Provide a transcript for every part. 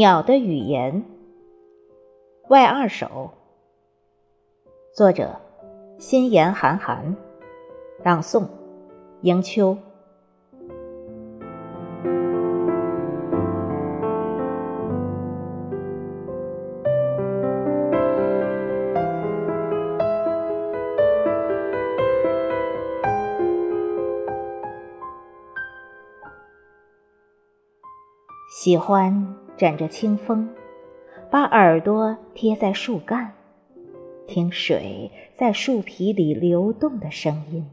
鸟的语言，外二首。作者：心言寒寒，朗诵：迎秋。喜欢。枕着清风，把耳朵贴在树干，听水在树皮里流动的声音，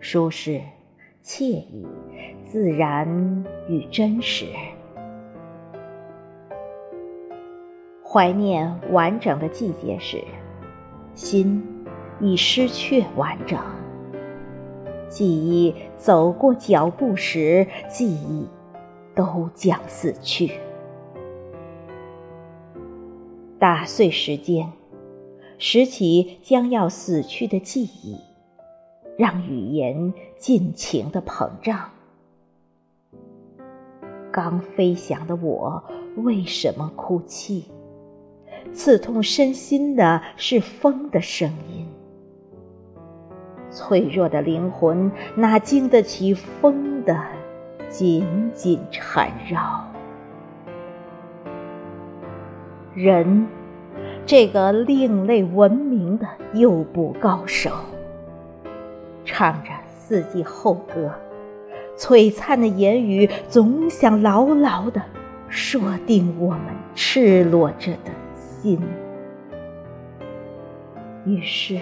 舒适、惬意、自然与真实。怀念完整的季节时，心已失去完整；记忆走过脚步时，记忆。都将死去。打碎时间，拾起将要死去的记忆，让语言尽情的膨胀。刚飞翔的我，为什么哭泣？刺痛身心的是风的声音。脆弱的灵魂，哪经得起风的？紧紧缠绕，人这个另类文明的诱捕高手，唱着四季后歌，璀璨的言语总想牢牢的锁定我们赤裸着的心。于是，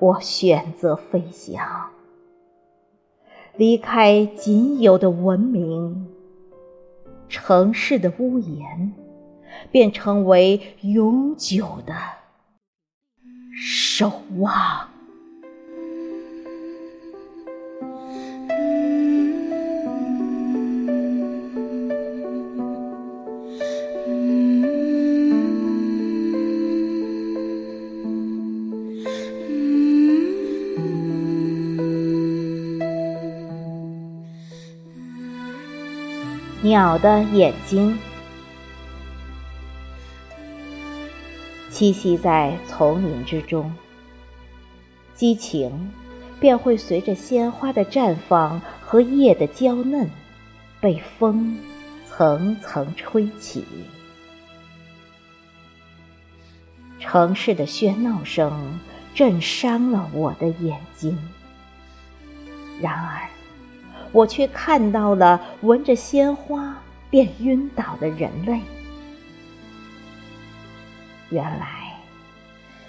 我选择飞翔。离开仅有的文明，城市的屋檐，便成为永久的守望。鸟的眼睛，栖息在丛林之中，激情便会随着鲜花的绽放和叶的娇嫩，被风层层吹起。城市的喧闹声震伤了我的眼睛，然而。我却看到了闻着鲜花便晕倒的人类。原来，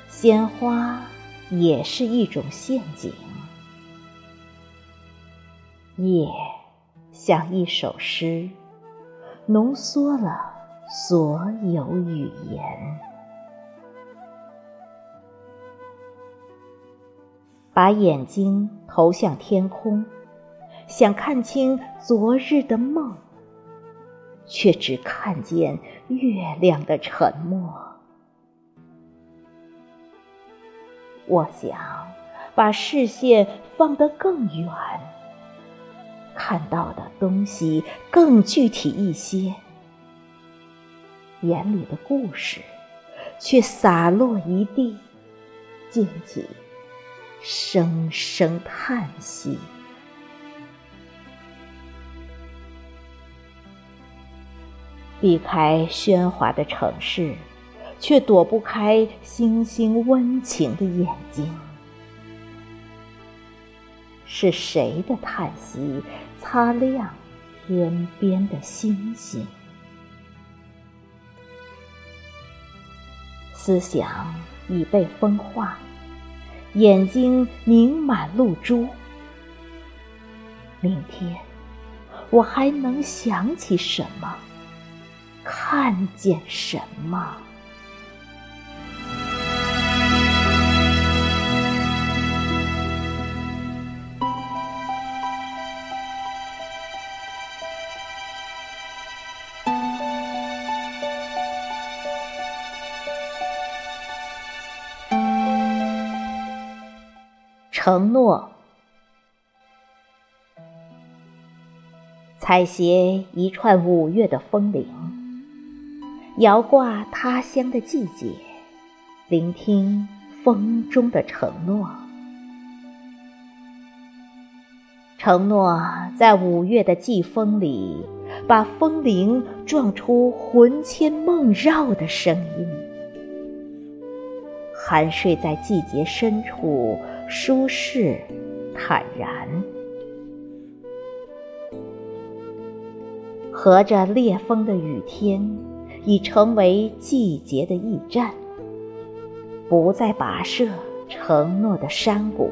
鲜花也是一种陷阱。夜像一首诗，浓缩了所有语言。把眼睛投向天空。想看清昨日的梦，却只看见月亮的沉默。我想把视线放得更远，看到的东西更具体一些，眼里的故事却洒落一地，溅起声声叹息。避开喧哗的城市，却躲不开星星温情的眼睛。是谁的叹息擦亮天边的星星？思想已被风化，眼睛凝满露珠。明天，我还能想起什么？看见什么？承诺。采撷一串五月的风铃，遥挂他乡的季节，聆听风中的承诺。承诺在五月的季风里，把风铃撞出魂牵梦绕的声音。酣睡在季节深处，舒适坦然。和着烈风的雨天，已成为季节的驿站，不再跋涉承诺的山谷。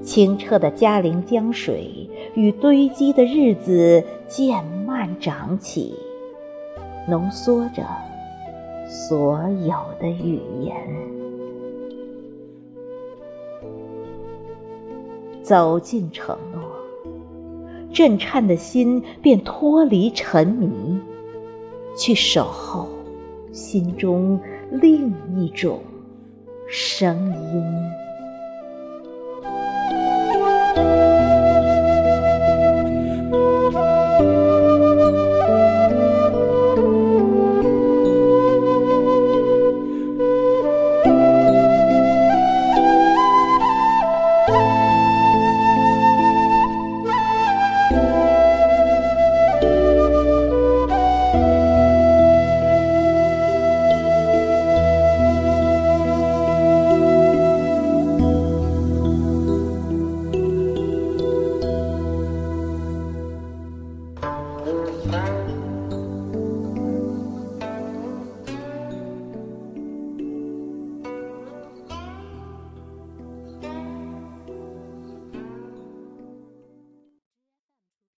清澈的嘉陵江水与堆积的日子渐慢长起，浓缩着所有的语言。走进承诺，震颤的心便脱离沉迷，去守候心中另一种声音。Bye.